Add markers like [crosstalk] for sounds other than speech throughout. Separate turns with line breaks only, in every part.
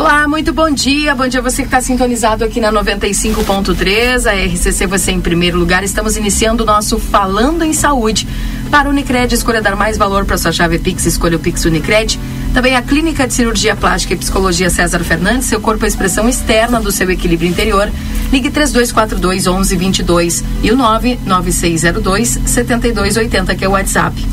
Olá, muito bom dia. Bom dia você que está sintonizado aqui na 95.3, a RCC você em primeiro lugar. Estamos iniciando o nosso Falando em Saúde. Para o Unicred, escolha dar mais valor para sua chave Pix, escolha o Pix Unicred. Também a Clínica de Cirurgia Plástica e Psicologia César Fernandes, seu corpo é expressão externa do seu equilíbrio interior. Ligue 3242 1122 e o 99602 7280, que é o WhatsApp.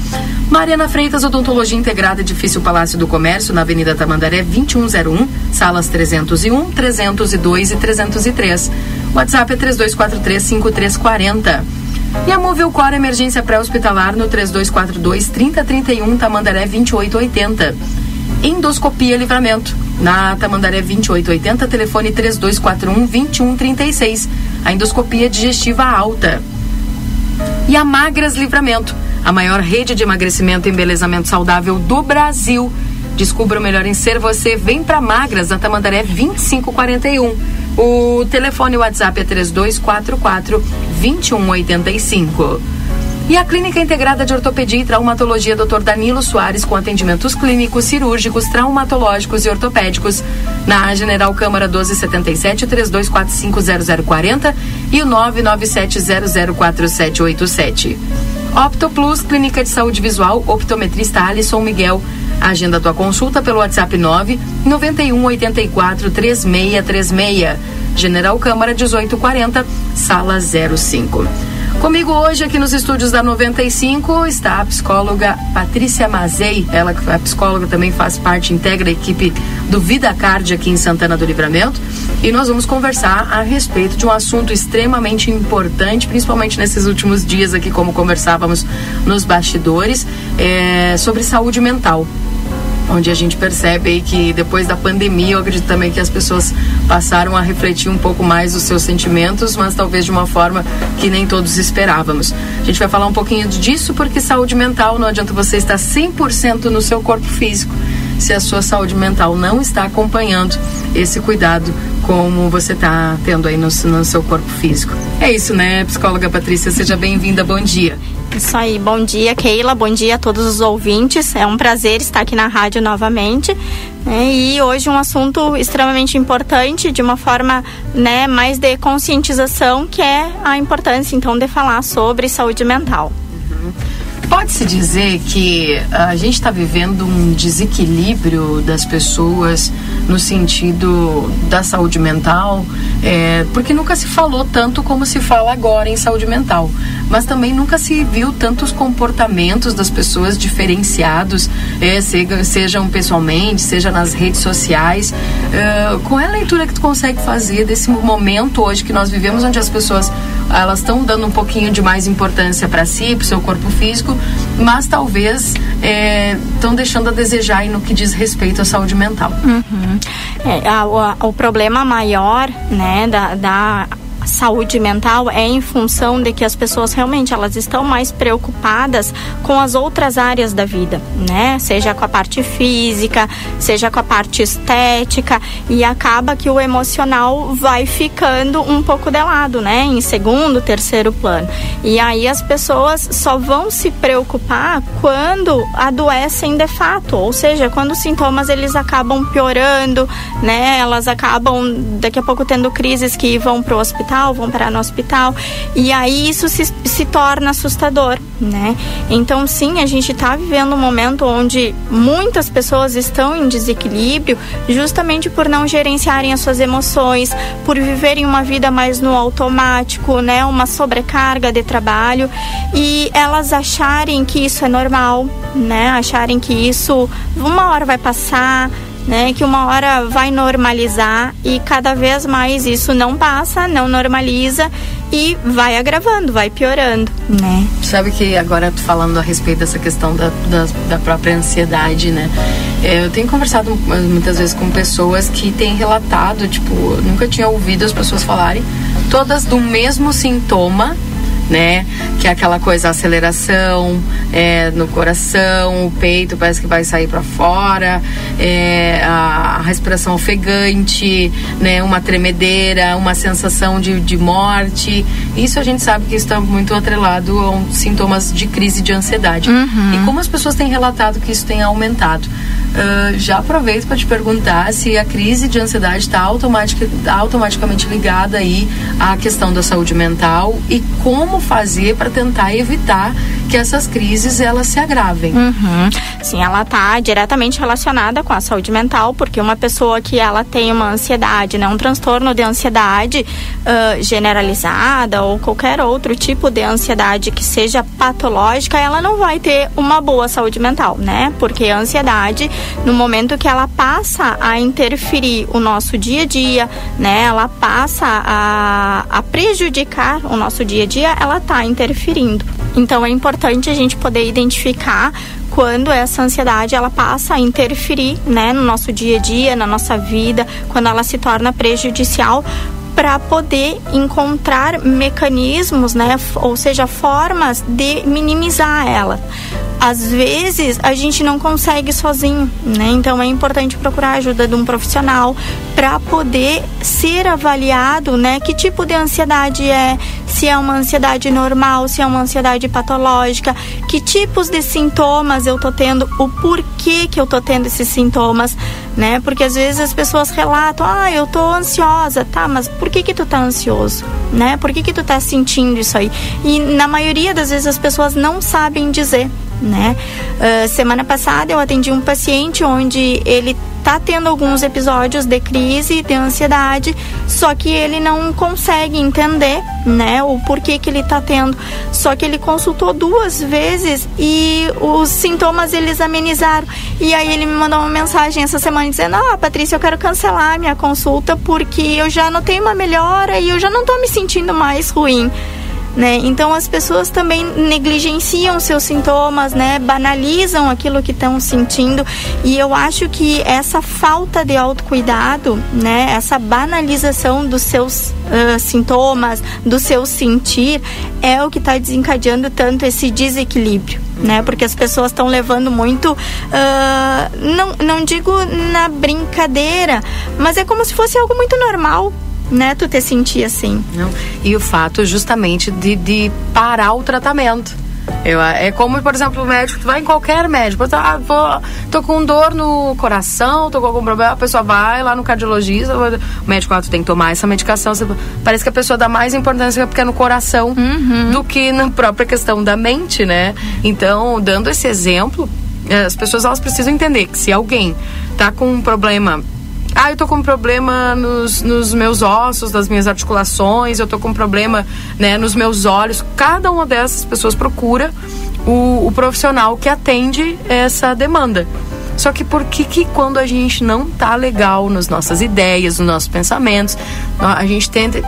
Mariana Freitas, Odontologia Integrada, Edifício Palácio do Comércio, na Avenida Tamandaré, 2101, salas 301, 302 e 303. WhatsApp é 3243 5340. E a Móvel Cor Emergência Pré-Hospitalar no 3242 3031 Tamandaré 2880. Endoscopia Livramento. Na Tamandaré 2880, telefone 3241 2136. A endoscopia digestiva alta. E a Magras Livramento, a maior rede de emagrecimento e embelezamento saudável do Brasil. Descubra o melhor em ser você. Vem para Magras, na Tamandaré 2541. O telefone WhatsApp é 3244 2185. E a Clínica Integrada de Ortopedia e Traumatologia Dr. Danilo Soares, com atendimentos clínicos, cirúrgicos, traumatológicos e ortopédicos, na General Câmara 1277 32450040 e o 997004787. Opto Plus, Clínica de Saúde Visual, optometrista Alisson Miguel. Agenda tua consulta pelo WhatsApp 9 91 84 3636. General Câmara 1840, sala 05. Comigo hoje aqui nos estúdios da 95 está a psicóloga Patrícia Mazei, ela que é psicóloga também faz parte, integra a equipe do Vida Card aqui em Santana do Livramento, e nós vamos conversar a respeito de um assunto extremamente importante, principalmente nesses últimos dias aqui, como conversávamos nos bastidores, é, sobre saúde mental onde a gente percebe que depois da pandemia, eu acredito também que as pessoas passaram a refletir um pouco mais os seus sentimentos, mas talvez de uma forma que nem todos esperávamos. A gente vai falar um pouquinho disso porque saúde mental não adianta você estar 100% no seu corpo físico se a sua saúde mental não está acompanhando esse cuidado como você está tendo aí no, no seu corpo físico. É isso, né, psicóloga Patrícia? Seja bem-vinda, bom dia.
Isso aí, bom dia Keila, bom dia a todos os ouvintes. É um prazer estar aqui na rádio novamente. Né? E hoje um assunto extremamente importante, de uma forma né, mais de conscientização, que é a importância então de falar sobre saúde mental.
Pode-se dizer que a gente está vivendo um desequilíbrio das pessoas no sentido da saúde mental, é, porque nunca se falou tanto como se fala agora em saúde mental, mas também nunca se viu tantos comportamentos das pessoas diferenciados, é, sejam pessoalmente, seja nas redes sociais. É, qual é a leitura que tu consegue fazer desse momento hoje que nós vivemos, onde as pessoas elas estão dando um pouquinho de mais importância para si, para o seu corpo físico, mas talvez estão é, deixando a desejar no que diz respeito à saúde mental.
Uhum. É, a, a, o problema maior né, da, da saúde mental é em função de que as pessoas realmente elas estão mais preocupadas com as outras áreas da vida, né? Seja com a parte física, seja com a parte estética e acaba que o emocional vai ficando um pouco de lado, né? Em segundo, terceiro plano. E aí as pessoas só vão se preocupar quando adoecem de fato, ou seja, quando os sintomas eles acabam piorando, né? Elas acabam daqui a pouco tendo crises que vão para o hospital hospital, vão parar no hospital. E aí isso se, se torna assustador, né? Então, sim, a gente está vivendo um momento onde muitas pessoas estão em desequilíbrio justamente por não gerenciarem as suas emoções, por viverem uma vida mais no automático, né? Uma sobrecarga de trabalho e elas acharem que isso é normal, né? Acharem que isso uma hora vai passar, né, que uma hora vai normalizar e cada vez mais isso não passa, não normaliza e vai agravando, vai piorando, né?
Sabe que agora falando a respeito dessa questão da, da, da própria ansiedade, né? É, eu tenho conversado muitas vezes com pessoas que têm relatado, tipo, nunca tinha ouvido as pessoas falarem todas do mesmo sintoma né? Que é aquela coisa, aceleração é, no coração, o peito parece que vai sair para fora, é, a respiração ofegante, né, uma tremedeira, uma sensação de, de morte. Isso a gente sabe que está muito atrelado a sintomas de crise de ansiedade. Uhum. E como as pessoas têm relatado que isso tem aumentado. Uh, já aproveito para te perguntar se a crise de ansiedade está automatic, automaticamente ligada aí à questão da saúde mental e como fazer para tentar evitar que essas crises elas se agravem.
Uhum. Sim, ela está diretamente relacionada com a saúde mental, porque uma pessoa que ela tem uma ansiedade, né, um transtorno de ansiedade uh, generalizada ou qualquer outro tipo de ansiedade que seja patológica, ela não vai ter uma boa saúde mental, né? Porque a ansiedade, no momento que ela passa a interferir o nosso dia a dia, né, ela passa a, a prejudicar o nosso dia a dia, ela está interferindo. Então é importante a gente poder identificar quando essa ansiedade ela passa a interferir, né, no nosso dia a dia, na nossa vida, quando ela se torna prejudicial para poder encontrar mecanismos, né, ou seja, formas de minimizar ela às vezes a gente não consegue sozinho, né? Então é importante procurar a ajuda de um profissional para poder ser avaliado, né? Que tipo de ansiedade é, se é uma ansiedade normal, se é uma ansiedade patológica, que tipos de sintomas eu tô tendo, o porquê que eu tô tendo esses sintomas, né? Porque às vezes as pessoas relatam, ah, eu tô ansiosa, tá? Mas por que que tu tá ansioso, né? Por que que tu tá sentindo isso aí? E na maioria das vezes as pessoas não sabem dizer né? Uh, semana passada eu atendi um paciente onde ele tá tendo alguns episódios de crise, de ansiedade, só que ele não consegue entender, né, o porquê que ele tá tendo. Só que ele consultou duas vezes e os sintomas eles amenizaram. E aí ele me mandou uma mensagem essa semana dizendo: "Ah, Patrícia, eu quero cancelar a minha consulta porque eu já notei uma melhora e eu já não tô me sentindo mais ruim." Né? Então as pessoas também negligenciam seus sintomas, né? Banalizam aquilo que estão sentindo e eu acho que essa falta de autocuidado, né? Essa banalização dos seus uh, sintomas, do seu sentir, é o que está desencadeando tanto esse desequilíbrio. Né? Porque as pessoas estão levando muito, uh, não, não digo na brincadeira, mas é como se fosse algo muito normal, né, tu te sentir assim.
Não. E o fato justamente de, de parar o tratamento. Eu, é como, por exemplo, o médico, tu vai em qualquer médico, ah, vou, tô com dor no coração, tô com algum problema, a pessoa vai lá no cardiologista, o médico, ah, tu tem que tomar essa medicação. Parece que a pessoa dá mais importância porque é no coração uhum. do que na própria questão da mente, né? Então, dando esse exemplo, as pessoas elas precisam entender que se alguém tá com um problema ah, eu tô com problema nos, nos meus ossos, nas minhas articulações, eu tô com problema né, nos meus olhos. Cada uma dessas pessoas procura o, o profissional que atende essa demanda. Só que por que, que quando a gente não tá legal nas nossas ideias, nos nossos pensamentos, a gente tenta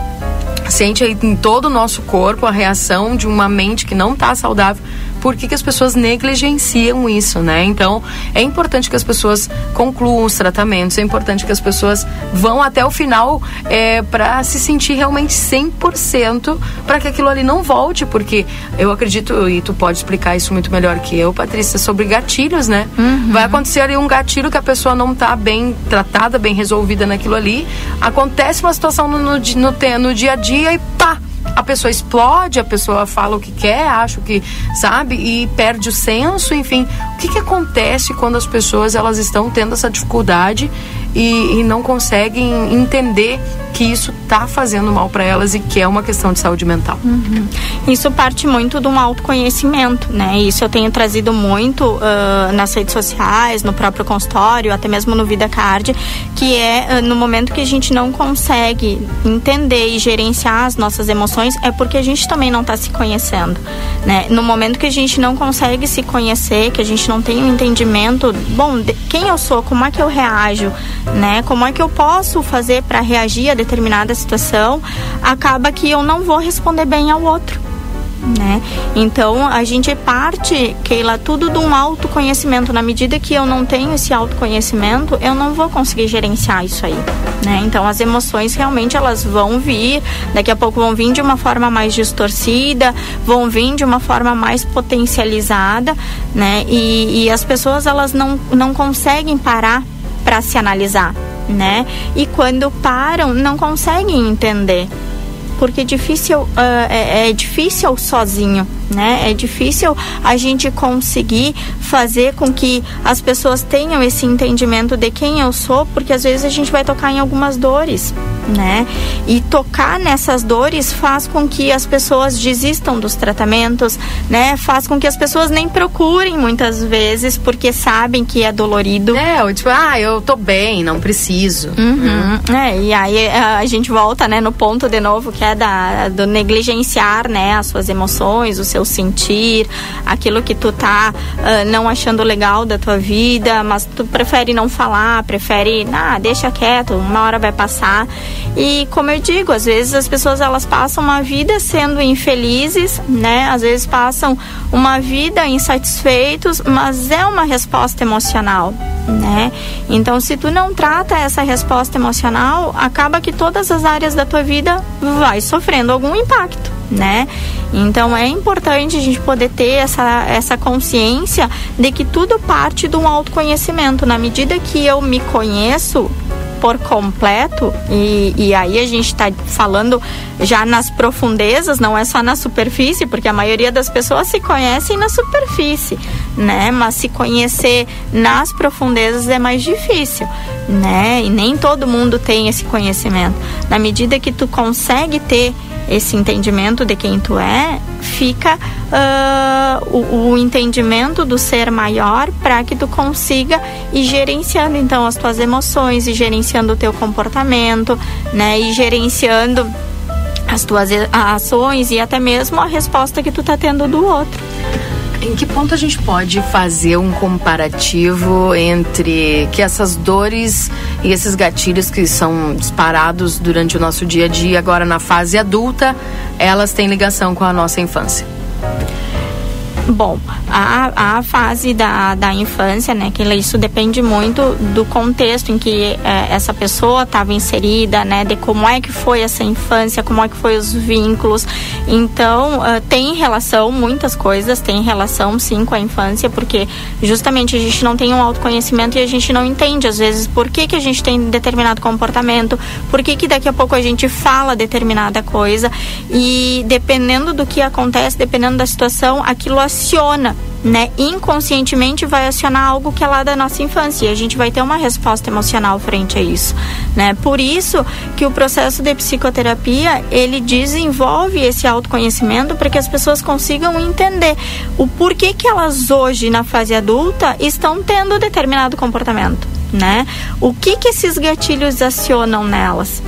sente em todo o nosso corpo a reação de uma mente que não está saudável por que, que as pessoas negligenciam isso, né? Então, é importante que as pessoas concluam os tratamentos, é importante que as pessoas vão até o final é, para se sentir realmente 100% para que aquilo ali não volte, porque eu acredito, e tu pode explicar isso muito melhor que eu, Patrícia, sobre gatilhos, né? Uhum. Vai acontecer ali um gatilho que a pessoa não está bem tratada, bem resolvida naquilo ali, acontece uma situação no, no, no, no dia a dia e pá! A pessoa explode, a pessoa fala o que quer, acha o que sabe e perde o senso, enfim. O que, que acontece quando as pessoas elas estão tendo essa dificuldade e, e não conseguem entender que isso está fazendo mal para elas e que é uma questão de saúde mental.
Uhum. Isso parte muito de um autoconhecimento, né? Isso eu tenho trazido muito uh, nas redes sociais, no próprio consultório, até mesmo no Vida Card, que é uh, no momento que a gente não consegue entender e gerenciar as nossas emoções, é porque a gente também não está se conhecendo, né? No momento que a gente não consegue se conhecer, que a gente não tem um entendimento, bom, de quem eu sou, como é que eu reajo, né? Como é que eu posso fazer para reagir a determinada situação? Acaba que eu não vou responder bem ao outro né? Então a gente parte, Keila, tudo de um autoconhecimento. Na medida que eu não tenho esse autoconhecimento, eu não vou conseguir gerenciar isso aí, né? Então as emoções realmente elas vão vir, daqui a pouco vão vir de uma forma mais distorcida, vão vir de uma forma mais potencializada, né? E, e as pessoas elas não, não conseguem parar para se analisar, né? E quando param, não conseguem entender porque difícil, uh, é, é difícil sozinho né? É difícil a gente conseguir fazer com que as pessoas tenham esse entendimento de quem eu sou, porque às vezes a gente vai tocar em algumas dores, né? E tocar nessas dores faz com que as pessoas desistam dos tratamentos, né? Faz com que as pessoas nem procurem muitas vezes porque sabem que é dolorido.
É, ou tipo, ah, eu tô bem, não preciso.
Uhum. Uhum. É, e aí eh, a gente volta, né, no ponto de novo que é da, do negligenciar, né, as suas emoções, o seu seu sentir, aquilo que tu tá uh, não achando legal da tua vida, mas tu prefere não falar, prefere, ah, deixa quieto, uma hora vai passar. E como eu digo, às vezes as pessoas elas passam uma vida sendo infelizes, né? Às vezes passam uma vida insatisfeitos, mas é uma resposta emocional, né? Então, se tu não trata essa resposta emocional, acaba que todas as áreas da tua vida vai sofrendo algum impacto né? Então é importante a gente poder ter essa, essa consciência de que tudo parte de um autoconhecimento. Na medida que eu me conheço, por completo, e, e aí a gente está falando já nas profundezas, não é só na superfície, porque a maioria das pessoas se conhecem na superfície, né? Mas se conhecer nas profundezas é mais difícil, né? E nem todo mundo tem esse conhecimento. Na medida que tu consegue ter esse entendimento de quem tu é, fica uh, o, o, entendimento do ser maior para que tu consiga ir gerenciando então as tuas emoções e gerenciando o teu comportamento, né? E gerenciando as tuas ações e até mesmo a resposta que tu tá tendo do outro.
Em que ponto a gente pode fazer um comparativo entre que essas dores e esses gatilhos que são disparados durante o nosso dia a dia, agora na fase adulta, elas têm ligação com a nossa infância?
Bom, a, a fase da, da infância, né, que isso depende muito do contexto em que é, essa pessoa estava inserida, né, de como é que foi essa infância, como é que foi os vínculos. Então, uh, tem relação, muitas coisas tem relação sim com a infância, porque justamente a gente não tem um autoconhecimento e a gente não entende às vezes por que, que a gente tem determinado comportamento, por que, que daqui a pouco a gente fala determinada coisa e dependendo do que acontece, dependendo da situação, aquilo aciona né, inconscientemente vai acionar algo que é lá da nossa infância e a gente vai ter uma resposta emocional frente a isso, né? Por isso que o processo de psicoterapia, ele desenvolve esse autoconhecimento para que as pessoas consigam entender o porquê que elas hoje na fase adulta estão tendo determinado comportamento, né? O que que esses gatilhos acionam nelas?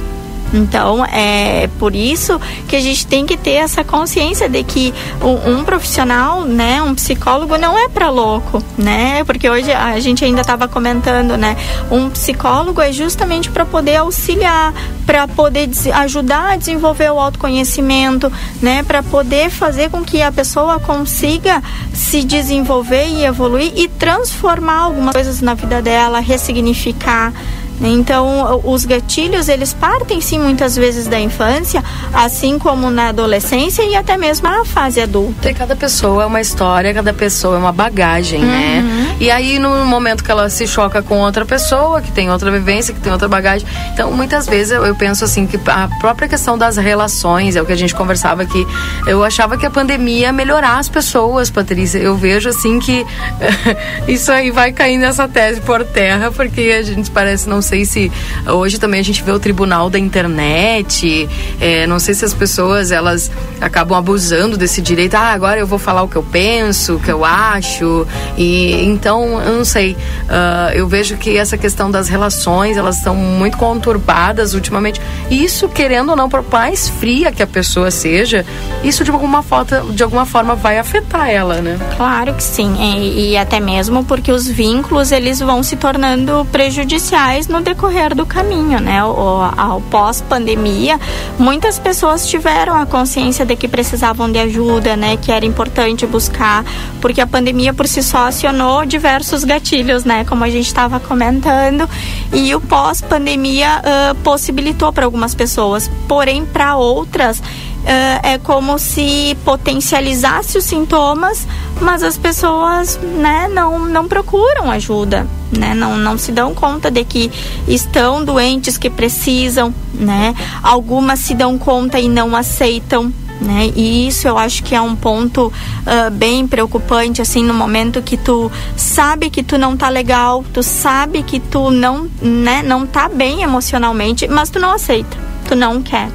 Então, é por isso que a gente tem que ter essa consciência de que um, um profissional, né, um psicólogo não é para louco, né? Porque hoje a gente ainda estava comentando, né? Um psicólogo é justamente para poder auxiliar, para poder ajudar a desenvolver o autoconhecimento, né? Para poder fazer com que a pessoa consiga se desenvolver e evoluir e transformar algumas coisas na vida dela, ressignificar então, os gatilhos, eles partem sim muitas vezes da infância, assim como na adolescência e até mesmo na fase adulta.
E cada pessoa é uma história, cada pessoa é uma bagagem, né? uhum. né? E aí, no momento que ela se choca com outra pessoa, que tem outra vivência, que tem outra bagagem. Então, muitas vezes eu, eu penso assim, que a própria questão das relações, é o que a gente conversava aqui. Eu achava que a pandemia ia melhorar as pessoas, Patrícia. Eu vejo assim que [laughs] isso aí vai cair nessa tese por terra, porque a gente parece não sei se hoje também a gente vê o tribunal da internet. É, não sei se as pessoas elas acabam abusando desse direito. Ah, agora eu vou falar o que eu penso, o que eu acho. E então eu não sei. Uh, eu vejo que essa questão das relações elas estão muito conturbadas ultimamente. E isso querendo ou não, por mais fria que a pessoa seja, isso de alguma forma, de alguma forma vai afetar ela, né?
Claro que sim. E, e até mesmo porque os vínculos eles vão se tornando prejudiciais no decorrer do caminho, né? O, ao pós-pandemia, muitas pessoas tiveram a consciência de que precisavam de ajuda, né? Que era importante buscar, porque a pandemia por si só acionou diversos gatilhos, né? Como a gente estava comentando, e o pós-pandemia uh, possibilitou para algumas pessoas, porém para outras é como se potencializasse os sintomas, mas as pessoas né, não, não procuram ajuda, né? não, não se dão conta de que estão doentes, que precisam, né? algumas se dão conta e não aceitam. Né? E isso eu acho que é um ponto uh, bem preocupante, assim, no momento que tu sabe que tu não tá legal, tu sabe que tu não, né, não tá bem emocionalmente, mas tu não aceita, tu não quer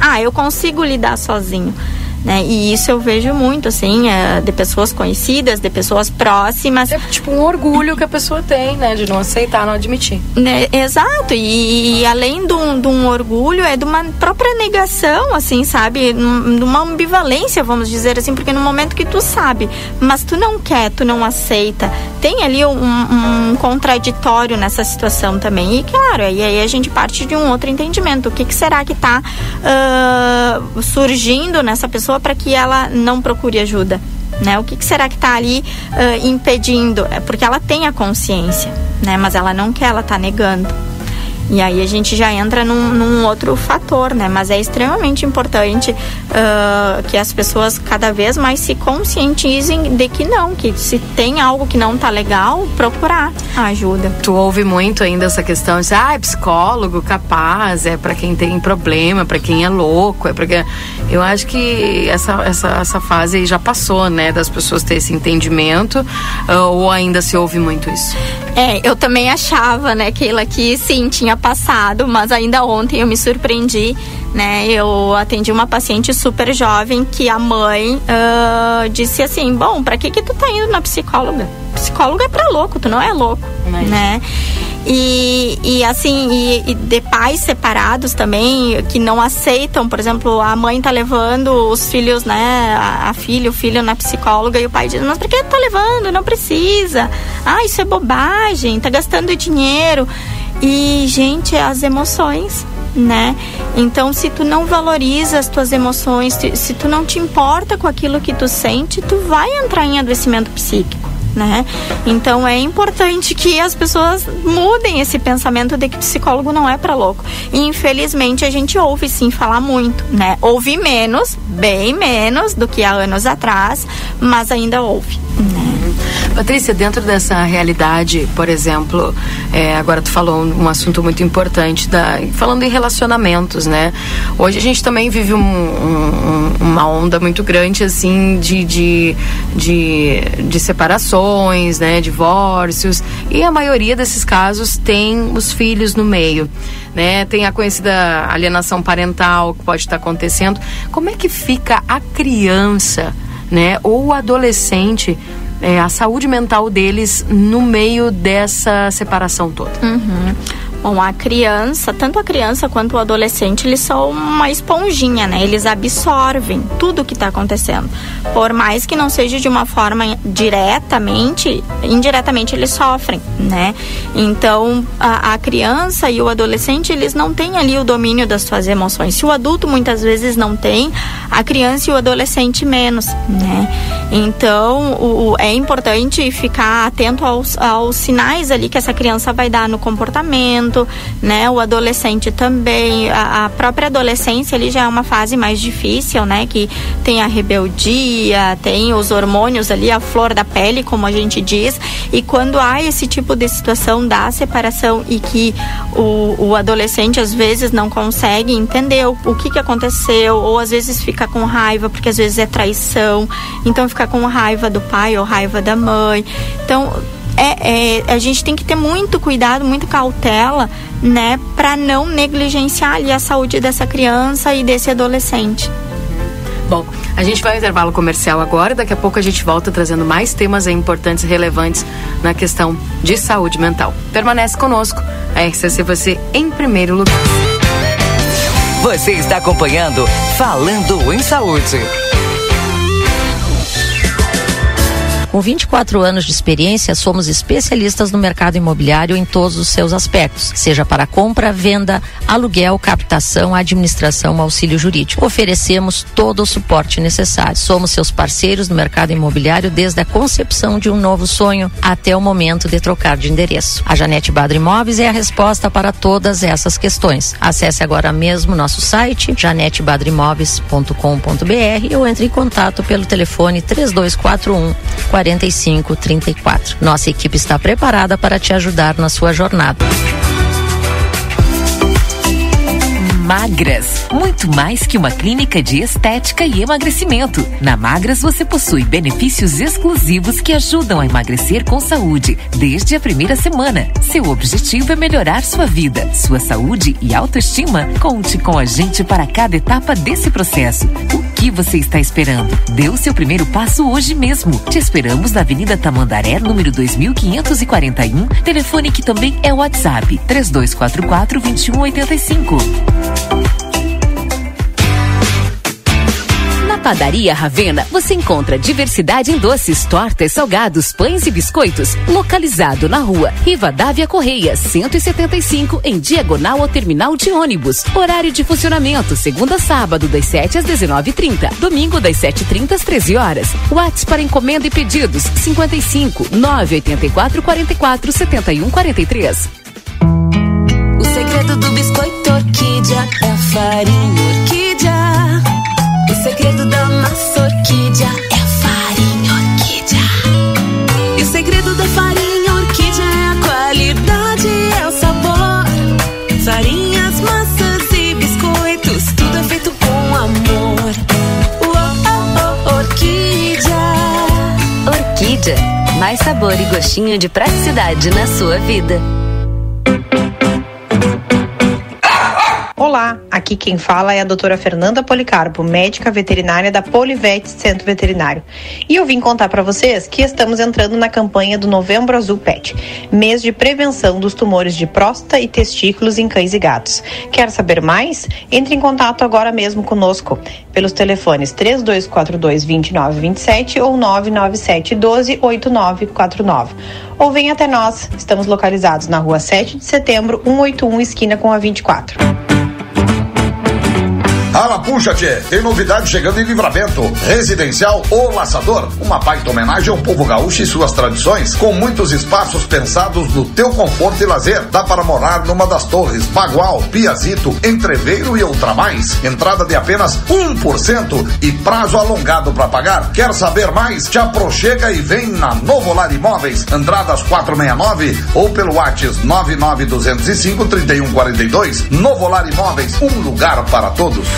ah, eu consigo lidar sozinho. Né? E isso eu vejo muito, assim, é, de pessoas conhecidas, de pessoas próximas.
É tipo um orgulho que a pessoa tem, né? De não aceitar, não admitir.
Né? Exato. E, e além de um, de um, orgulho, é de uma própria negação, assim, sabe? De uma ambivalência, vamos dizer assim, porque no momento que tu sabe, mas tu não quer, tu não aceita, tem ali um, um contraditório nessa situação também. E claro, aí, aí a gente parte de um outro entendimento. O que, que será que está uh, surgindo nessa pessoa? Pessoa para que ela não procure ajuda? Né? O que, que será que está ali uh, impedindo? É porque ela tem a consciência, né? Mas ela não quer, ela está negando. E aí a gente já entra num, num outro fator, né? Mas é extremamente importante uh, que as pessoas cada vez mais se conscientizem de que não, que se tem algo que não tá legal, procurar ajuda.
Tu ouve muito ainda essa questão de, ah, é psicólogo capaz, é para quem tem problema, para quem é louco, é porque eu acho que essa, essa, essa fase já passou, né, das pessoas ter esse entendimento, uh, ou ainda se ouve muito isso?
É, eu também achava, né, Keila, que sim, tinha passado, mas ainda ontem eu me surpreendi, né? Eu atendi uma paciente super jovem que a mãe uh, disse assim: Bom, pra que que tu tá indo na psicóloga? Psicóloga é pra louco, tu não é louco, né? E, e assim, e, e, de pais separados também, que não aceitam, por exemplo, a mãe tá levando os filhos, né, a, a filha, o filho na psicóloga e o pai diz, mas por que tá levando? Não precisa. Ah, isso é bobagem, tá gastando dinheiro. E, gente, as emoções, né? Então, se tu não valoriza as tuas emoções, se tu não te importa com aquilo que tu sente, tu vai entrar em adoecimento psíquico. Né? Então é importante que as pessoas mudem esse pensamento de que psicólogo não é para louco. E infelizmente a gente ouve sim falar muito, né? Ouve menos, bem menos do que há anos atrás, mas ainda ouve. Né?
Patrícia, dentro dessa realidade, por exemplo, é, agora tu falou um, assunto muito importante, da, falando em relacionamentos, né? Hoje a gente também vive um, um, uma onda muito grande, assim, de, de, de, de separações, né? Divórcios, e a maioria desses casos tem os filhos no meio. Né? Tem a conhecida alienação parental que pode estar acontecendo. Como é que fica a criança, né, ou o adolescente é, a saúde mental deles no meio dessa separação toda?
Uhum. Bom, a criança, tanto a criança quanto o adolescente, eles são uma esponjinha, né? Eles absorvem tudo o que está acontecendo. Por mais que não seja de uma forma diretamente, indiretamente eles sofrem, né? Então, a, a criança e o adolescente, eles não têm ali o domínio das suas emoções. Se o adulto muitas vezes não tem, a criança e o adolescente menos, né? Então, o, é importante ficar atento aos, aos sinais ali que essa criança vai dar no comportamento né? O adolescente também, a, a própria adolescência ali já é uma fase mais difícil, né? Que tem a rebeldia, tem os hormônios ali, a flor da pele, como a gente diz. E quando há esse tipo de situação da separação e que o, o adolescente às vezes não consegue entender o, o que, que aconteceu, ou às vezes fica com raiva, porque às vezes é traição, então fica com raiva do pai ou raiva da mãe. Então, é, é, a gente tem que ter muito cuidado, muita cautela, né, para não negligenciar ali a saúde dessa criança e desse adolescente.
Bom, a gente vai ao intervalo comercial agora, daqui a pouco a gente volta trazendo mais temas importantes e relevantes na questão de saúde mental. Permanece conosco, a RCC você em primeiro lugar.
Você está acompanhando Falando em Saúde.
Com 24 anos de experiência, somos especialistas no mercado imobiliário em todos os seus aspectos, seja para compra, venda, aluguel, captação, administração, auxílio jurídico. Oferecemos todo o suporte necessário. Somos seus parceiros no mercado imobiliário desde a concepção de um novo sonho até o momento de trocar de endereço. A Janete Badra Imóveis é a resposta para todas essas questões. Acesse agora mesmo nosso site janetebadrimóveis.com.br ou entre em contato pelo telefone 3241 4534. Nossa equipe está preparada para te ajudar na sua jornada.
Magras, muito mais que uma clínica de estética e emagrecimento. Na Magras você possui benefícios exclusivos que ajudam a emagrecer com saúde desde a primeira semana. Seu objetivo é melhorar sua vida, sua saúde e autoestima. Conte com a gente para cada etapa desse processo. O que você está esperando? Dê o seu primeiro passo hoje mesmo. Te esperamos na Avenida Tamandaré, número 2541, telefone que também é WhatsApp 3244 2185.
Padaria Ravena, você encontra diversidade em doces, tortas, salgados, pães e biscoitos. Localizado na rua Rivadavia Correia, 175, em diagonal ao terminal de ônibus. Horário de funcionamento, segunda a sábado, das 7 às 19h30. Domingo, das 7h30 às 13 horas. WhatsApp para encomenda e pedidos: 55 984 44 71 43.
O segredo do biscoito orquídea é a farinha orquídea. O segredo da massa orquídea é a farinha orquídea. E o segredo da farinha orquídea é a qualidade, é o sabor. Farinhas, massas e biscoitos, tudo é feito com amor. Uou, orquídea.
Orquídea. Mais sabor e gostinho de praticidade na sua vida.
Olá, aqui quem fala é a doutora Fernanda Policarpo, médica veterinária da Polivete Centro Veterinário. E eu vim contar para vocês que estamos entrando na campanha do Novembro Azul Pet, mês de prevenção dos tumores de próstata e testículos em cães e gatos. Quer saber mais? Entre em contato agora mesmo conosco pelos telefones 3242 2927 ou 997 12 8949. Ou venha até nós, estamos localizados na rua 7 de setembro, 181, esquina com a 24. Thank you.
Ala, puxa, tchê, tem novidade chegando em livramento. Residencial O Laçador, uma baita homenagem ao povo gaúcho e suas tradições, com muitos espaços pensados no teu conforto e lazer. Dá para morar numa das torres, Bagual, Piazito, Entreveiro e outra mais. Entrada de apenas 1% e prazo alongado para pagar. Quer saber mais? Te aproxega e vem na Novo Lar Imóveis, Andradas 469 ou pelo WhatsApp 99205 3142. Novo Lar Imóveis, um lugar para todos.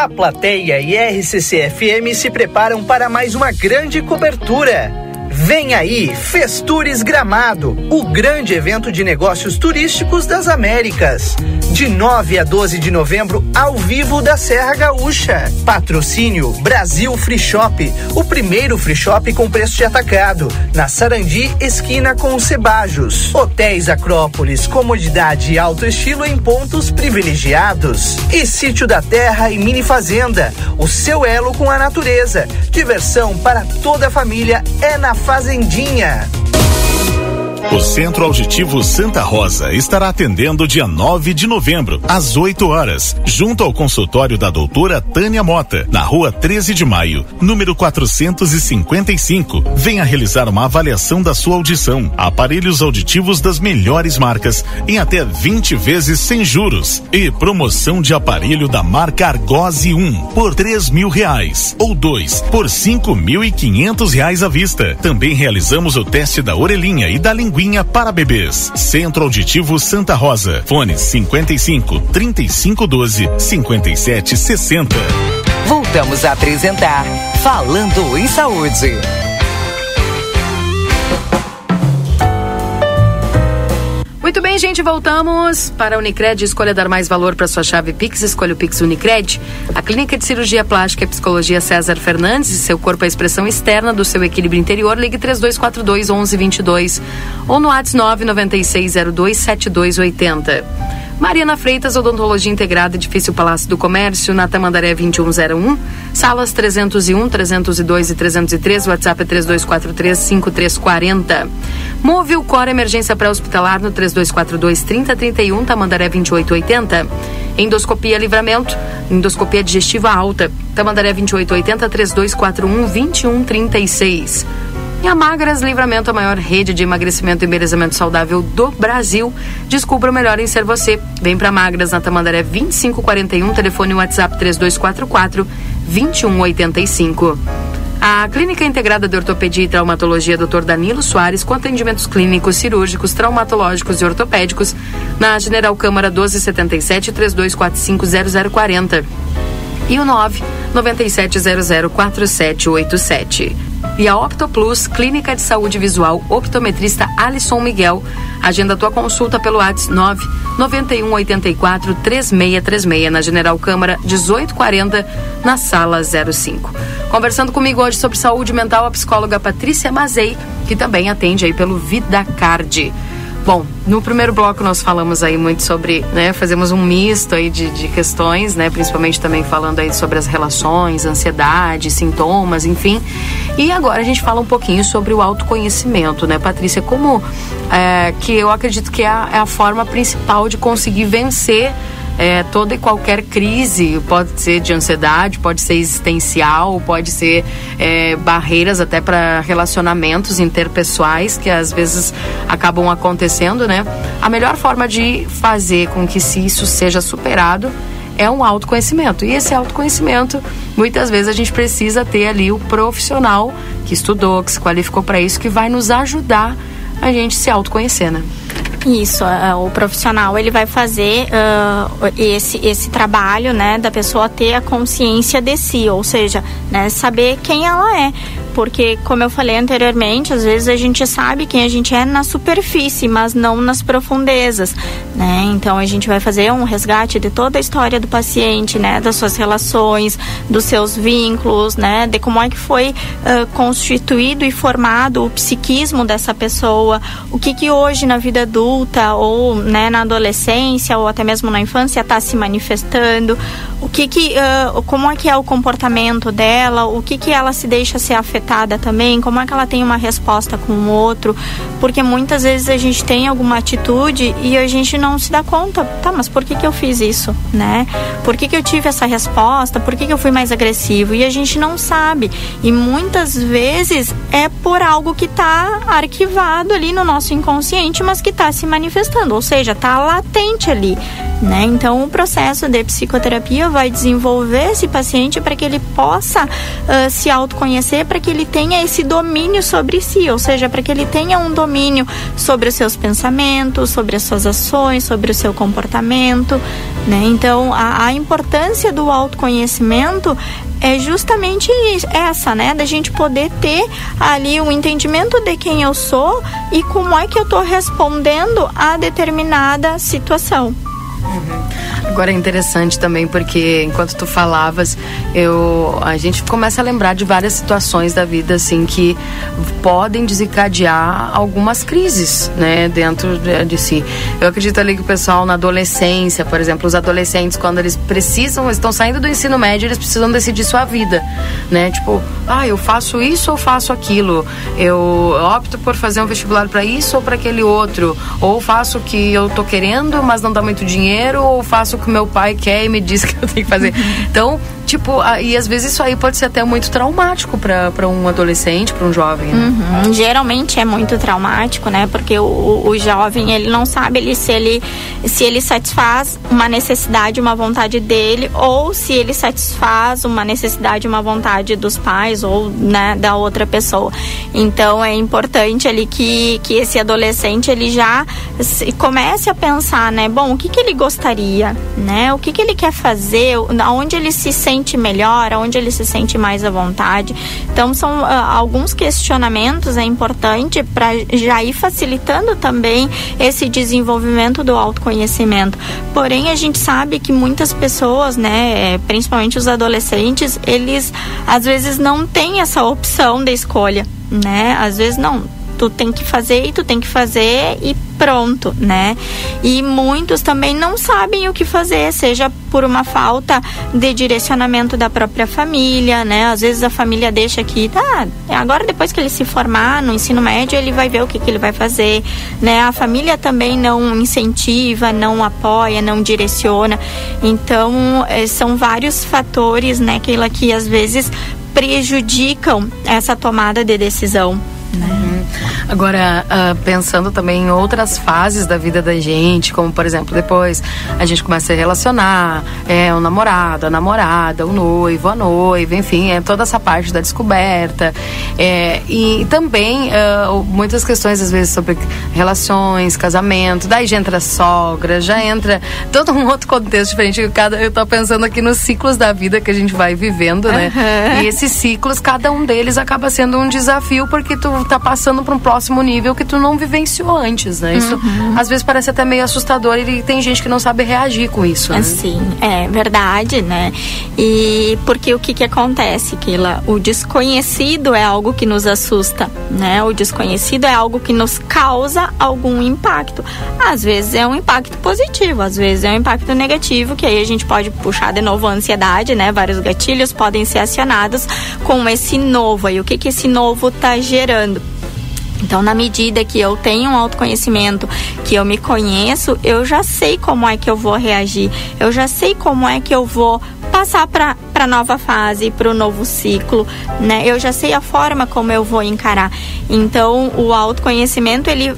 A plateia e RCC-FM se preparam para mais uma grande cobertura. Vem aí, Festures Gramado, o grande evento de negócios turísticos das Américas. De 9 a 12 de novembro, ao vivo da Serra Gaúcha. Patrocínio Brasil Free Shop, o primeiro free shop com preço de atacado. Na Sarandi, esquina com os Cebajos. Hotéis Acrópolis, comodidade e alto estilo em pontos privilegiados. E Sítio da Terra e Mini Fazenda, o seu elo com a natureza. Diversão para toda a família é na Fazendinha.
O Centro Auditivo Santa Rosa estará atendendo dia 9 de novembro, às 8 horas, junto ao consultório da doutora Tânia Mota, na rua 13 de maio, número 455. Venha realizar uma avaliação da sua audição. Aparelhos auditivos das melhores marcas, em até 20 vezes sem juros. E promoção de aparelho da marca Argose 1 por 3 mil reais. Ou dois por 5 mil e quinhentos reais à vista. Também realizamos o teste da orelhinha e da linguinha para bebês. Centro Auditivo Santa Rosa. Fone 55 35 12 57 60.
Voltamos a apresentar Falando em Saúde.
Gente, voltamos para a Unicred. Escolha dar mais valor para sua chave Pix. Escolha o Pix Unicred. A Clínica de Cirurgia Plástica e Psicologia César Fernandes. Seu corpo é a expressão externa do seu equilíbrio interior. Ligue 3242 1122 ou no WhatsApp 99602 7280. Mariana Freitas, Odontologia Integrada, Edifício Palácio do Comércio, na Tamandaré 2101, salas 301, 302 e 303, WhatsApp é 3243 5340. Move o Cor Emergência Pré-Hospitalar no 3242 3031, Tamandaré 2880. Endoscopia Livramento, endoscopia digestiva alta, Tamandaré 2880 3241 2136. E a Magras Livramento, a maior rede de emagrecimento e embelezamento saudável do Brasil. Descubra o melhor em ser você. Vem pra Magras na Tamandaré 2541, telefone WhatsApp 3244 2185. A Clínica Integrada de Ortopedia e Traumatologia Dr. Danilo Soares, com atendimentos clínicos, cirúrgicos, traumatológicos e ortopédicos, na General Câmara 1277 3245 0040 e o 9 9700 4787. E a Optoplus, Clínica de Saúde Visual, optometrista Alisson Miguel. Agenda tua consulta pelo WhatsApp 9 9184 3636 na General Câmara 1840 na sala 05. Conversando comigo hoje sobre saúde mental a psicóloga Patrícia Mazei, que também atende aí pelo VidaCard. Bom, no primeiro bloco nós falamos aí muito sobre, né, fazemos um misto aí de, de questões, né, principalmente também falando aí sobre as relações, ansiedade, sintomas, enfim. E agora a gente fala um pouquinho sobre o autoconhecimento, né, Patrícia? Como é, que eu acredito que é a, é a forma principal de conseguir vencer é, toda e qualquer crise, pode ser de ansiedade, pode ser existencial, pode ser é, barreiras até para relacionamentos interpessoais que às vezes acabam acontecendo, né? A melhor forma de fazer com que se isso seja superado é um autoconhecimento. E esse autoconhecimento, muitas vezes a gente precisa ter ali o profissional que estudou, que se qualificou para isso, que vai nos ajudar a gente se autoconhecer, né?
Isso, o profissional ele vai fazer uh, esse, esse trabalho, né, da pessoa ter a consciência de si, ou seja, né, saber quem ela é. Porque, como eu falei anteriormente, às vezes a gente sabe quem a gente é na superfície, mas não nas profundezas, né? Então a gente vai fazer um resgate de toda a história do paciente, né, das suas relações, dos seus vínculos, né, de como é que foi uh, constituído e formado o psiquismo dessa pessoa, o que que hoje na vida adulta ou, né, na adolescência ou até mesmo na infância está se manifestando, o que que, uh, como é que é o comportamento dela, o que que ela se deixa ser afetada afetada também, como é que ela tem uma resposta com o outro, porque muitas vezes a gente tem alguma atitude e a gente não se dá conta, tá, mas por que que eu fiz isso, né? Por que que eu tive essa resposta? Por que que eu fui mais agressivo? E a gente não sabe. E muitas vezes é por algo que está arquivado ali no nosso inconsciente, mas que está se manifestando, ou seja, está latente ali, né? Então o processo de psicoterapia vai desenvolver esse paciente para que ele possa uh, se autoconhecer, para que ele tenha esse domínio sobre si, ou seja, para que ele tenha um domínio sobre os seus pensamentos, sobre as suas ações, sobre o seu comportamento, né? Então, a, a importância do autoconhecimento é justamente essa, né? Da gente poder ter ali um entendimento de quem eu sou e como é que eu estou respondendo a determinada situação.
Uhum. Agora é interessante também porque enquanto tu falavas, eu a gente começa a lembrar de várias situações da vida assim que podem desencadear algumas crises, né, dentro de, de si. Eu acredito ali que o pessoal na adolescência, por exemplo, os adolescentes quando eles precisam, estão saindo do ensino médio, eles precisam decidir sua vida, né? Tipo, ah, eu faço isso ou faço aquilo? Eu opto por fazer um vestibular para isso ou para aquele outro? Ou faço o que eu tô querendo, mas não dá muito dinheiro, ou faço que meu pai quer e me diz que eu tenho que fazer. [laughs] Então, tipo, e às vezes isso aí pode ser até muito traumático para um adolescente, para um jovem. Né?
Uhum. Geralmente é muito traumático, né? Porque o, o jovem ele não sabe ele, se ele se ele satisfaz uma necessidade, uma vontade dele, ou se ele satisfaz uma necessidade, uma vontade dos pais ou né, da outra pessoa. Então é importante ali que, que esse adolescente ele já comece a pensar, né? Bom, o que, que ele gostaria, né? O que, que ele quer fazer, aonde ele se sente melhor, aonde ele se sente mais à vontade. Então são uh, alguns questionamentos é importante para já ir facilitando também esse desenvolvimento do autoconhecimento. Porém a gente sabe que muitas pessoas, né, principalmente os adolescentes, eles às vezes não têm essa opção de escolha, né? Às vezes não, tu tem que fazer e tu tem que fazer e pronto, né? E muitos também não sabem o que fazer, seja por uma falta de direcionamento da própria família, né? Às vezes a família deixa que, tá, agora depois que ele se formar no ensino médio, ele vai ver o que, que ele vai fazer, né? A família também não incentiva, não apoia, não direciona. Então, eh, são vários fatores, né, Keila, que às vezes prejudicam essa tomada de decisão.
Agora, uh, pensando também em outras fases da vida da gente, como por exemplo, depois a gente começa a relacionar, é o namorado, a namorada, o noivo, a noiva, enfim, é toda essa parte da descoberta. É, e também uh, muitas questões, às vezes, sobre relações, casamento, daí já entra a sogra, já entra todo um outro contexto diferente. Cada, eu tô pensando aqui nos ciclos da vida que a gente vai vivendo, né? Uhum. E esses ciclos, cada um deles acaba sendo um desafio porque tu tá passando para um próximo nível que tu não vivenciou antes, né? Isso uhum. às vezes parece até meio assustador e tem gente que não sabe reagir com isso. Né?
Sim, é verdade, né? E porque o que que acontece, Kila? O desconhecido é algo que nos assusta, né? O desconhecido é algo que nos causa algum impacto. Às vezes é um impacto positivo, às vezes é um impacto negativo, que aí a gente pode puxar de novo a ansiedade, né? Vários gatilhos podem ser acionados com esse novo. Aí o que que esse novo está gerando? Então, na medida que eu tenho um autoconhecimento, que eu me conheço, eu já sei como é que eu vou reagir, eu já sei como é que eu vou passar para a nova fase, para o novo ciclo, né? Eu já sei a forma como eu vou encarar. Então, o autoconhecimento ele uh,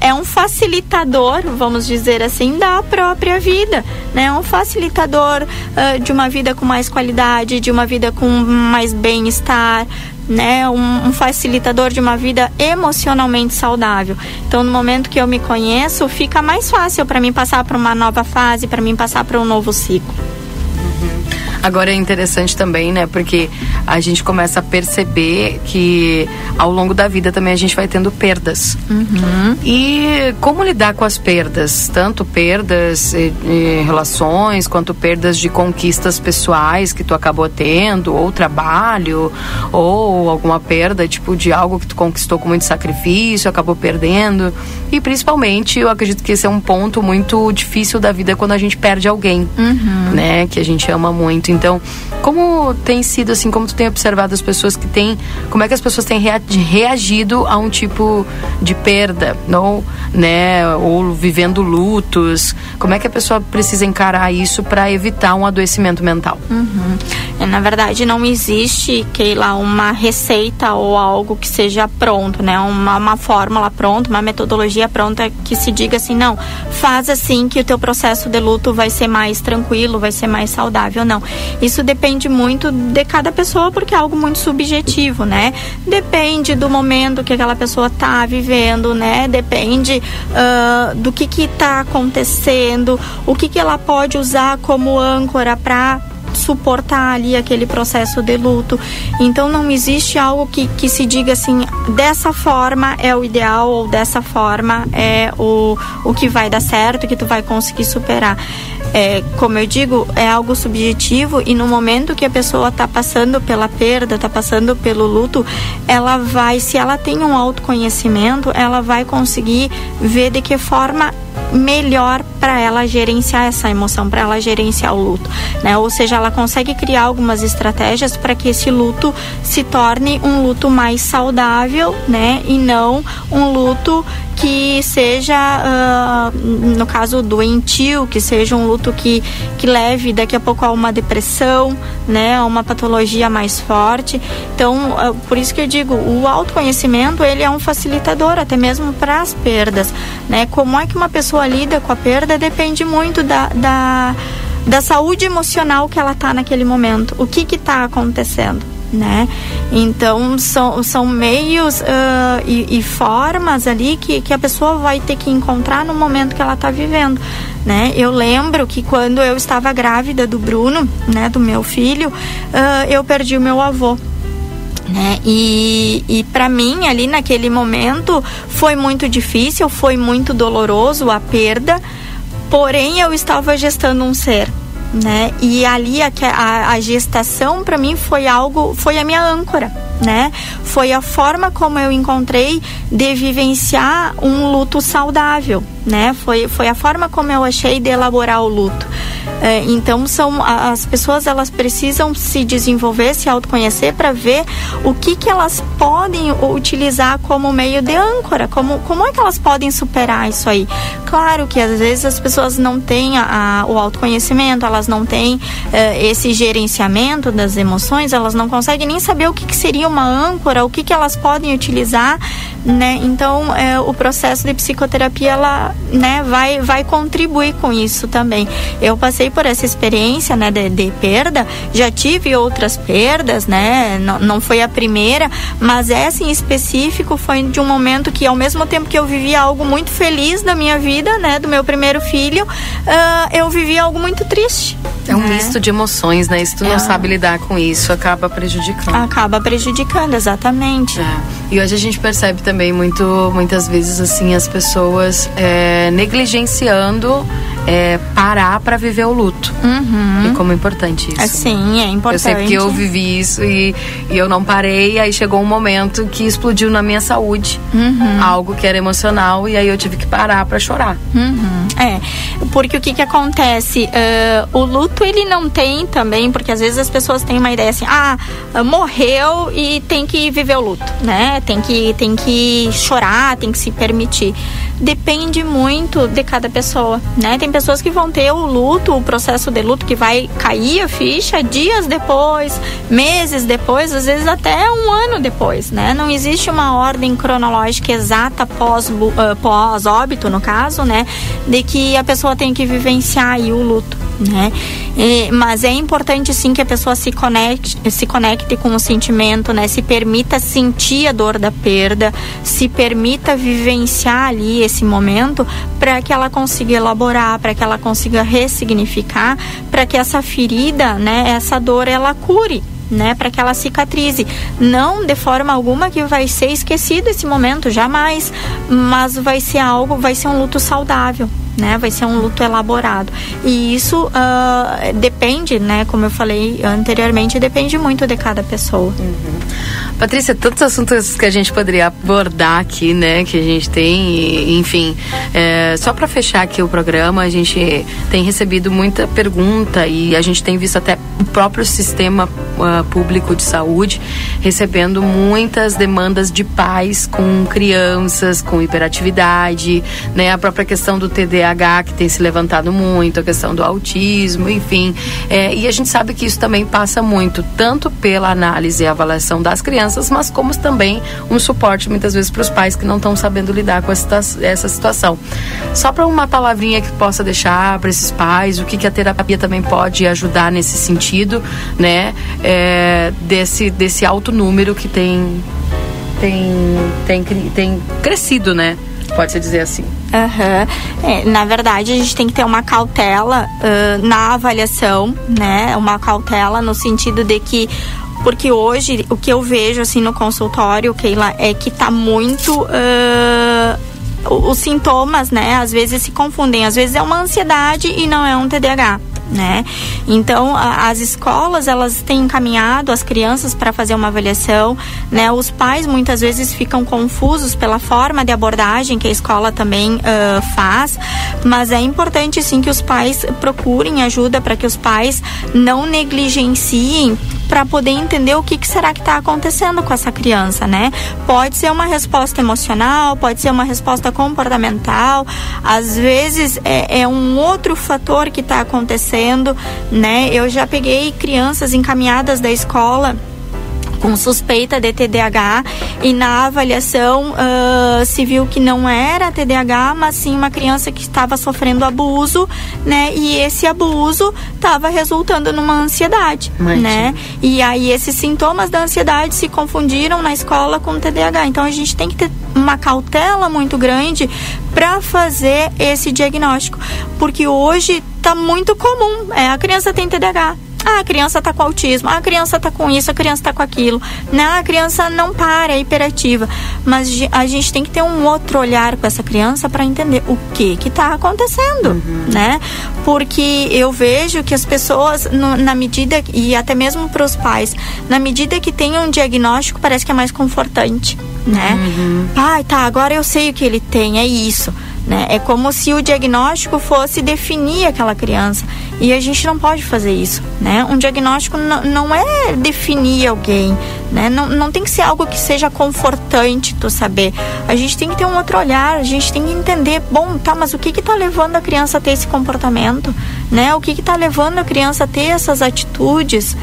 é um facilitador, vamos dizer assim, da própria vida, né? Um facilitador uh, de uma vida com mais qualidade, de uma vida com mais bem-estar, né, um, um, facilitador de uma vida emocionalmente saudável. Então, no momento que eu me conheço, fica mais fácil para mim passar para uma nova fase, para mim passar para um novo ciclo.
Agora é interessante também, né? Porque a gente começa a perceber que ao longo da vida também a gente vai tendo perdas. Uhum. E como lidar com as perdas? Tanto perdas em relações, quanto perdas de conquistas pessoais que tu acabou tendo, ou trabalho, ou alguma perda, tipo, de algo que tu conquistou com muito sacrifício, acabou perdendo. E principalmente, eu acredito que esse é um ponto muito difícil da vida quando a gente perde alguém, uhum. né? Que a gente ama muito. Então, como tem sido assim, como tu tem observado as pessoas que têm, como é que as pessoas têm reagido a um tipo de perda, não, né, ou vivendo lutos? Como é que a pessoa precisa encarar isso para evitar um adoecimento mental?
Uhum. É, na verdade, não existe que lá uma receita ou algo que seja pronto, né, uma, uma fórmula pronta, uma metodologia pronta que se diga assim, não, faz assim que o teu processo de luto vai ser mais tranquilo, vai ser mais saudável, não. Isso depende muito de cada pessoa, porque é algo muito subjetivo, né? Depende do momento que aquela pessoa está vivendo, né? Depende uh, do que está acontecendo, o que, que ela pode usar como âncora para suportar ali aquele processo de luto. Então não existe algo que, que se diga assim, dessa forma é o ideal ou dessa forma é o, o que vai dar certo, que tu vai conseguir superar é, como eu digo, é algo subjetivo e no momento que a pessoa está passando pela perda, está passando pelo luto, ela vai, se ela tem um autoconhecimento, ela vai conseguir ver de que forma melhor para ela gerenciar essa emoção, para ela gerenciar o luto, né? Ou seja, ela consegue criar algumas estratégias para que esse luto se torne um luto mais saudável, né? E não um luto que seja, uh, no caso doentio, que seja um luto que, que leve daqui a pouco a uma depressão, né, a uma patologia mais forte. Então, uh, por isso que eu digo, o autoconhecimento ele é um facilitador até mesmo para as perdas, né? Como é que uma pessoa lida com a perda depende muito da, da, da saúde emocional que ela está naquele momento. O que está acontecendo? Né? Então são, são meios uh, e, e, formas ali que, que a pessoa vai ter que encontrar no momento que ela está vivendo, né? Eu lembro que quando eu estava grávida do Bruno, né, do meu filho, uh, eu perdi o meu avô. Né? E, e para mim, ali naquele momento, foi muito difícil, foi muito doloroso a perda, porém eu estava gestando um ser né? E ali a, a, a gestação para mim foi algo, foi a minha âncora, né? Foi a forma como eu encontrei de vivenciar um luto saudável, né? Foi, foi a forma como eu achei de elaborar o luto. É, então são as pessoas elas precisam se desenvolver, se autoconhecer para ver o que que elas podem utilizar como meio de âncora, como como é que elas podem superar isso aí. Claro que às vezes as pessoas não têm a, a, o autoconhecimento, elas não têm é, esse gerenciamento das emoções, elas não conseguem nem saber o que, que seria uma âncora, o que que elas podem utilizar né? Então, é, o processo de psicoterapia ela, né, vai vai contribuir com isso também. Eu passei por essa experiência, né, de, de perda, já tive outras perdas, né? Não, não foi a primeira, mas essa em específico foi de um momento que ao mesmo tempo que eu vivia algo muito feliz da minha vida, né, do meu primeiro filho, uh, eu vivia algo muito triste.
É um né? misto de emoções, né? Se tu é. não sabe lidar com isso, acaba prejudicando.
Acaba prejudicando, exatamente.
É. E hoje a gente percebe também também muito, muitas vezes assim as pessoas é, negligenciando é, parar para viver o luto.
Uhum.
E como é importante isso.
É, sim, é importante.
Eu sei que eu vivi isso e, e eu não parei, aí chegou um momento que explodiu na minha saúde.
Uhum.
Algo que era emocional e aí eu tive que parar para chorar.
Uhum. É, porque o que que acontece? Uh, o luto ele não tem também, porque às vezes as pessoas têm uma ideia assim, ah, morreu e tem que viver o luto, né? Tem que, tem que chorar, tem que se permitir. Depende muito de cada pessoa, né? Tem pessoas que vão ter o luto, o processo de luto que vai cair a ficha dias depois, meses depois, às vezes até um ano depois, né? Não existe uma ordem cronológica exata pós, uh, pós óbito, no caso, né? De que a pessoa tem que vivenciar aí o luto, né? E, mas é importante sim que a pessoa se conecte, se conecte com o sentimento, né? Se permita sentir a dor da perda, se permita vivenciar ali esse momento para que ela consiga elaborar, para que ela consiga ressignificar, para que essa ferida, né, essa dor ela cure, né, para que ela cicatrize. Não de forma alguma que vai ser esquecido esse momento, jamais, mas vai ser algo, vai ser um luto saudável, né? Vai ser um luto elaborado. E isso uh, depende, né? Como eu falei anteriormente, depende muito de cada pessoa.
Uhum. Patrícia, tantos assuntos que a gente poderia abordar aqui, né? Que a gente tem, e, enfim. É, só para fechar aqui o programa, a gente tem recebido muita pergunta e a gente tem visto até o próprio sistema uh, público de saúde recebendo muitas demandas de pais com crianças com hiperatividade, né? A própria questão do TDAH que tem se levantado muito, a questão do autismo, enfim. É, e a gente sabe que isso também passa muito, tanto pela análise e avaliação das crianças, mas como também um suporte muitas vezes para os pais que não estão sabendo lidar com essa, essa situação. Só para uma palavrinha que possa deixar para esses pais, o que, que a terapia também pode ajudar nesse sentido, né? É, desse, desse alto número que tem, tem, tem, tem crescido, né? Pode-se dizer assim.
Uhum. É, na verdade, a gente tem que ter uma cautela uh, na avaliação, né? Uma cautela no sentido de que porque hoje o que eu vejo assim no consultório, Keila, é que tá muito uh, os sintomas, né, às vezes se confundem. Às vezes é uma ansiedade e não é um TDAH. Né? Então, a- as escolas elas têm encaminhado as crianças para fazer uma avaliação, né? Os pais muitas vezes ficam confusos pela forma de abordagem que a escola também ah, faz, mas é importante sim que os pais procurem ajuda para que os pais não negligenciem para poder entender o que, que será que está acontecendo com essa criança, né? Pode ser uma resposta emocional, pode ser uma resposta comportamental, às vezes é, é um outro fator que está acontecendo, né? Eu já peguei crianças encaminhadas da escola com suspeita de TDAH e na avaliação ah, se viu que não era TDAH, mas sim uma criança que estava sofrendo abuso, né? E esse abuso estava resultando numa ansiedade,
Imagina.
né? E aí esses sintomas da ansiedade se confundiram na escola com TDAH. Então a gente tem que ter uma cautela muito grande para fazer esse diagnóstico, porque hoje está muito comum. É, a criança tem TDAH. Ah, a criança está com autismo, ah, a criança está com isso, a criança está com aquilo. Não, a criança não para, é hiperativa. Mas a gente tem que ter um outro olhar com essa criança para entender o que que está acontecendo, né? Porque eu vejo que as pessoas, no- na medida, e até mesmo para os pais, na medida que tem um diagnóstico, parece que é mais confortante, né? Pai, tá, agora eu sei o que ele tem, é isso. Né? É como se o diagnóstico fosse definir aquela criança. E a gente não pode fazer isso. Né? Um diagnóstico não é definir alguém. Né? Não, não tem que ser algo que seja confortante tu saber. A gente tem que ter um outro olhar, a gente tem que entender, bom, tá, mas o que que tá levando a criança a ter esse comportamento? Né? O que que tá levando a criança a ter essas atitudes?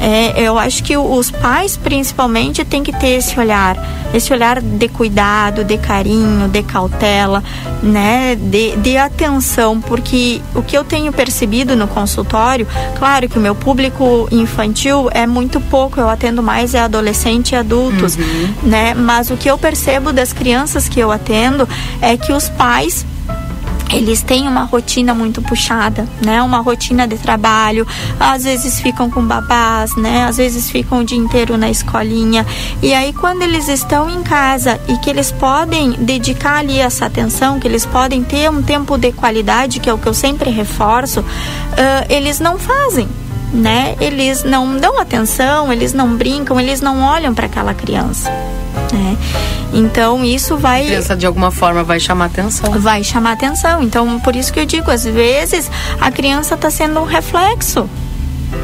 É, eu acho que os pais, principalmente, têm que ter esse olhar, esse olhar de cuidado, de carinho, de cautela, né, de, de atenção, porque o que eu tenho percebido no consultório, claro que o meu público infantil é muito pouco, eu atendo mais é adolescente e adultos, né, mas o que eu percebo das crianças que eu atendo é que os pais eles têm uma rotina muito puxada, né? Uma rotina de trabalho, às vezes ficam com babás, né? Às vezes ficam o dia inteiro na escolinha. E aí quando eles estão em casa e que eles podem dedicar ali essa atenção, que eles podem ter um tempo de qualidade, que é o que eu sempre reforço, ah, eles não fazem. Né? Eles não dão atenção, eles não brincam, eles não olham para aquela criança. Né? Então isso vai
A criança de alguma forma vai chamar atenção.
vai chamar atenção. Então, por isso que eu digo, às vezes a criança está sendo um reflexo.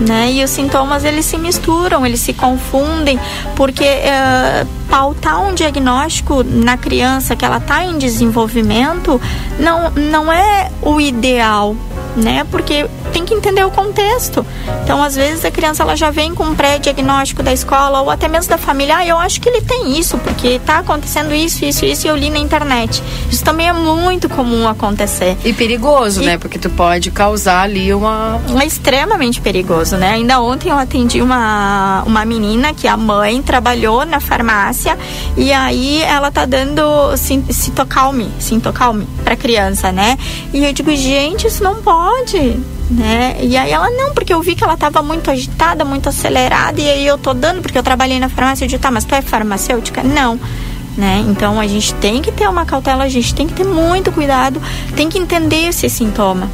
Né? E os sintomas eles se misturam, eles se confundem, porque eh, pautar um diagnóstico na criança que ela está em desenvolvimento não, não é o ideal, né? Porque tem que entender o contexto. Então, às vezes a criança ela já vem com um pré-diagnóstico da escola ou até mesmo da família. Ah, eu acho que ele tem isso porque está acontecendo isso, isso, isso e eu li na internet. Isso também é muito comum acontecer.
E perigoso, né? Porque tu pode causar ali uma.
É extremamente perigoso, né? Ainda ontem eu atendi uma, uma menina que a mãe trabalhou na farmácia e aí ela tá dando cin- citocalme, citocalme pra criança, né? E eu digo, gente, isso não pode, né? E aí ela, não, porque eu vi que ela tava muito agitada, muito acelerada e aí eu tô dando, porque eu trabalhei na farmácia, eu digo, tá, mas tu é farmacêutica? Não. Né? Então a gente tem que ter uma cautela, a gente tem que ter muito cuidado, tem que entender esse sintoma.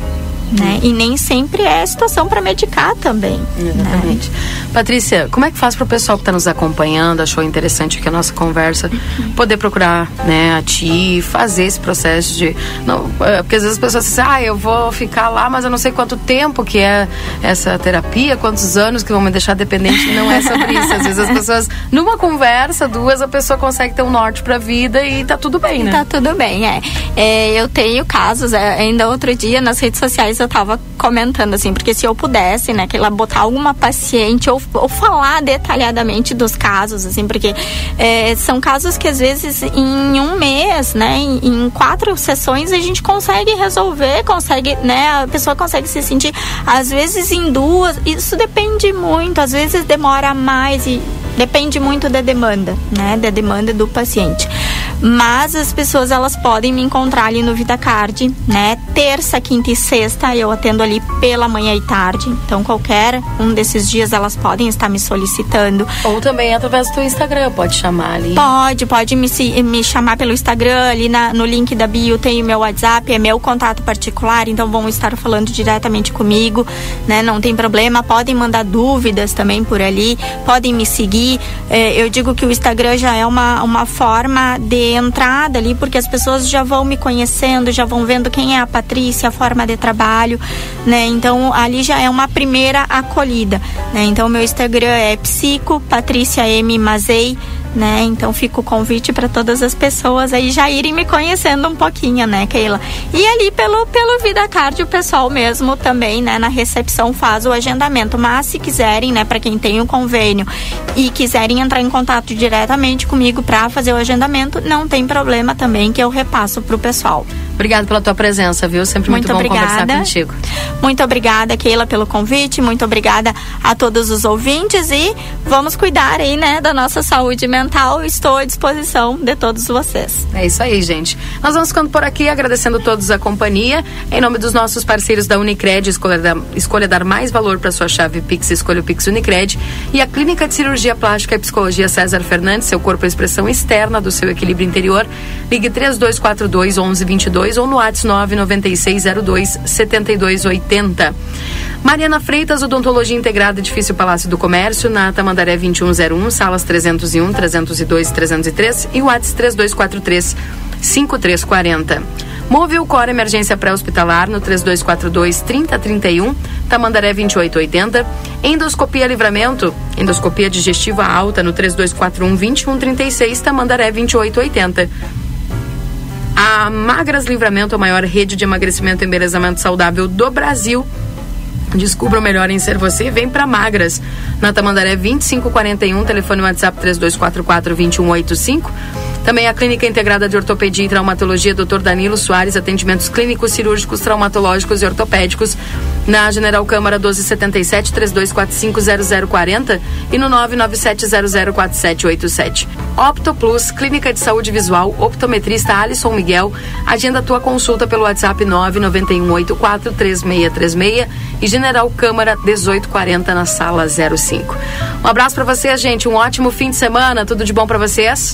Né? E nem sempre é situação para medicar também. né?
Exatamente. Patrícia, como é que faz para o pessoal que está nos acompanhando, achou interessante aqui a nossa conversa, poder procurar né, a ti, fazer esse processo de. Não, é, porque às vezes as pessoas dizem, ah, eu vou ficar lá, mas eu não sei quanto tempo que é essa terapia, quantos anos que vão me deixar dependente. Não é sobre isso. Às vezes as pessoas, numa conversa, duas, a pessoa consegue ter um norte para a vida e tá tudo bem, né?
Tá tudo bem, é. É, eu tenho casos, é, ainda outro dia nas redes sociais eu tava comentando assim, porque se eu pudesse, né, que ela botar alguma paciente ou, ou falar detalhadamente dos casos, assim, porque é, são casos que às vezes em um mês, né, em, em quatro sessões a gente consegue resolver, consegue, né, a pessoa consegue se sentir, às vezes em duas, isso depende muito, às vezes demora mais e depende muito da demanda, né, da demanda do paciente. Mas as pessoas elas podem me encontrar ali no Vida Card, né? Terça, quinta e sexta eu atendo ali pela manhã e tarde. Então qualquer um desses dias elas podem estar me solicitando.
Ou também através do Instagram, pode chamar ali.
Pode, pode me, me chamar pelo Instagram, ali na, no link da bio tem o meu WhatsApp, é meu contato particular, então vão estar falando diretamente comigo, né? Não tem problema, podem mandar dúvidas também por ali, podem me seguir. É, eu digo que o Instagram já é uma, uma forma de entrada ali, porque as pessoas já vão me conhecendo, já vão vendo quem é a Patrícia, a forma de trabalho, né? Então ali já é uma primeira acolhida, né? Então meu Instagram é psico Patrícia M Mazei né? Então fica o convite para todas as pessoas aí já irem me conhecendo um pouquinho, né, Keila? E ali pelo pelo Vida Card o pessoal mesmo também, né, na recepção faz o agendamento, mas se quiserem, né, para quem tem o um convênio e quiserem entrar em contato diretamente comigo para fazer o agendamento, não tem problema também que eu repasso pro pessoal.
Obrigada pela tua presença, viu? Sempre muito, muito bom obrigada. conversar contigo.
Muito obrigada, Keila, pelo convite. Muito obrigada a todos os ouvintes e vamos cuidar aí, né, da nossa saúde mental. Estou à disposição de todos vocês.
É isso aí, gente. Nós vamos ficando por aqui, agradecendo a todos a companhia. Em nome dos nossos parceiros da Unicred, escolha dar, escolha dar mais valor para sua chave Pix, escolha o Pix Unicred. E a Clínica de Cirurgia Plástica e Psicologia César Fernandes, seu corpo é expressão externa do seu equilíbrio interior. Ligue 3242 1122 ou no WhatsApp 99602 7280. Mariana Freitas, Odontologia Integrada, Edifício Palácio do Comércio, na Tamandaré 2101, salas 301, 302 303 e WhatsApp 3243 5340. Move o Cor Emergência Pré-Hospitalar no 3242 3031, Tamandaré 2880. Endoscopia Livramento, endoscopia digestiva alta no 3241 2136, Tamandaré 2880. A Magras Livramento, a maior rede de emagrecimento e embelezamento saudável do Brasil. Descubra o melhor em ser você. Vem para Magras, na Tamandaré 2541, telefone WhatsApp 3244 2185. Também a Clínica Integrada de Ortopedia e Traumatologia, Dr. Danilo Soares, atendimentos clínicos, cirúrgicos, traumatológicos e ortopédicos, na General Câmara 1277 3245 0040 e no 997004787. Opto Plus, Clínica de Saúde Visual, optometrista Alisson Miguel, agenda tua consulta pelo WhatsApp 991843636 e General Câmara 1840 na sala 05. Um abraço para vocês, gente, um ótimo fim de semana, tudo de bom para vocês.